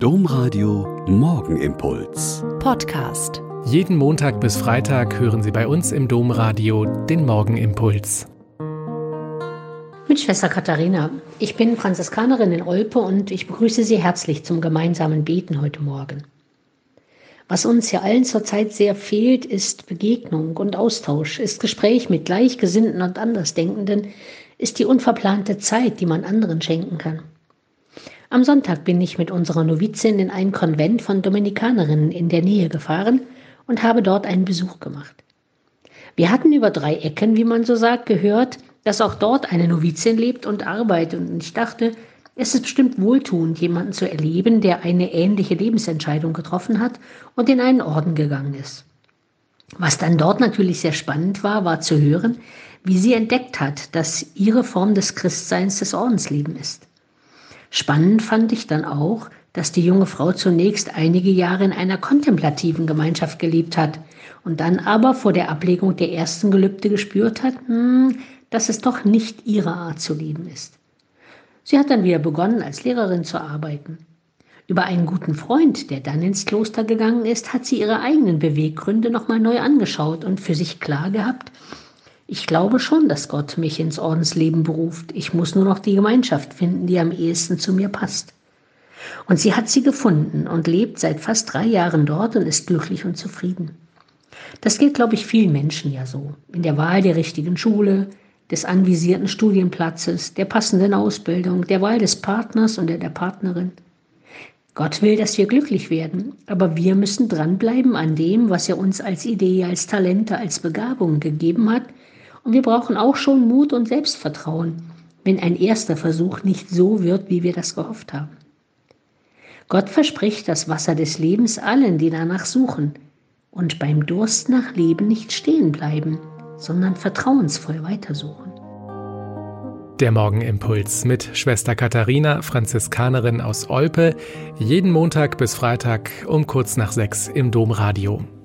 Domradio Morgenimpuls. Podcast. Jeden Montag bis Freitag hören Sie bei uns im Domradio den Morgenimpuls. Mit Schwester Katharina. Ich bin Franziskanerin in Olpe und ich begrüße Sie herzlich zum gemeinsamen Beten heute Morgen. Was uns hier allen zurzeit sehr fehlt, ist Begegnung und Austausch, ist Gespräch mit Gleichgesinnten und Andersdenkenden, ist die unverplante Zeit, die man anderen schenken kann. Am Sonntag bin ich mit unserer Novizin in ein Konvent von Dominikanerinnen in der Nähe gefahren und habe dort einen Besuch gemacht. Wir hatten über drei Ecken, wie man so sagt, gehört, dass auch dort eine Novizin lebt und arbeitet und ich dachte, es ist bestimmt wohltuend, jemanden zu erleben, der eine ähnliche Lebensentscheidung getroffen hat und in einen Orden gegangen ist. Was dann dort natürlich sehr spannend war, war zu hören, wie sie entdeckt hat, dass ihre Form des Christseins das Ordensleben ist. Spannend fand ich dann auch, dass die junge Frau zunächst einige Jahre in einer kontemplativen Gemeinschaft gelebt hat und dann aber vor der Ablegung der ersten Gelübde gespürt hat, hm, dass es doch nicht ihre Art zu leben ist. Sie hat dann wieder begonnen, als Lehrerin zu arbeiten. Über einen guten Freund, der dann ins Kloster gegangen ist, hat sie ihre eigenen Beweggründe nochmal neu angeschaut und für sich klar gehabt, ich glaube schon, dass Gott mich ins Ordensleben beruft. Ich muss nur noch die Gemeinschaft finden, die am ehesten zu mir passt. Und sie hat sie gefunden und lebt seit fast drei Jahren dort und ist glücklich und zufrieden. Das geht, glaube ich, vielen Menschen ja so. In der Wahl der richtigen Schule, des anvisierten Studienplatzes, der passenden Ausbildung, der Wahl des Partners und der, der Partnerin. Gott will, dass wir glücklich werden, aber wir müssen dranbleiben an dem, was er uns als Idee, als Talente, als Begabung gegeben hat und wir brauchen auch schon Mut und Selbstvertrauen, wenn ein erster Versuch nicht so wird, wie wir das gehofft haben. Gott verspricht das Wasser des Lebens allen, die danach suchen und beim Durst nach Leben nicht stehen bleiben, sondern vertrauensvoll weitersuchen. Der Morgenimpuls mit Schwester Katharina, Franziskanerin aus Olpe, jeden Montag bis Freitag um kurz nach sechs im Domradio.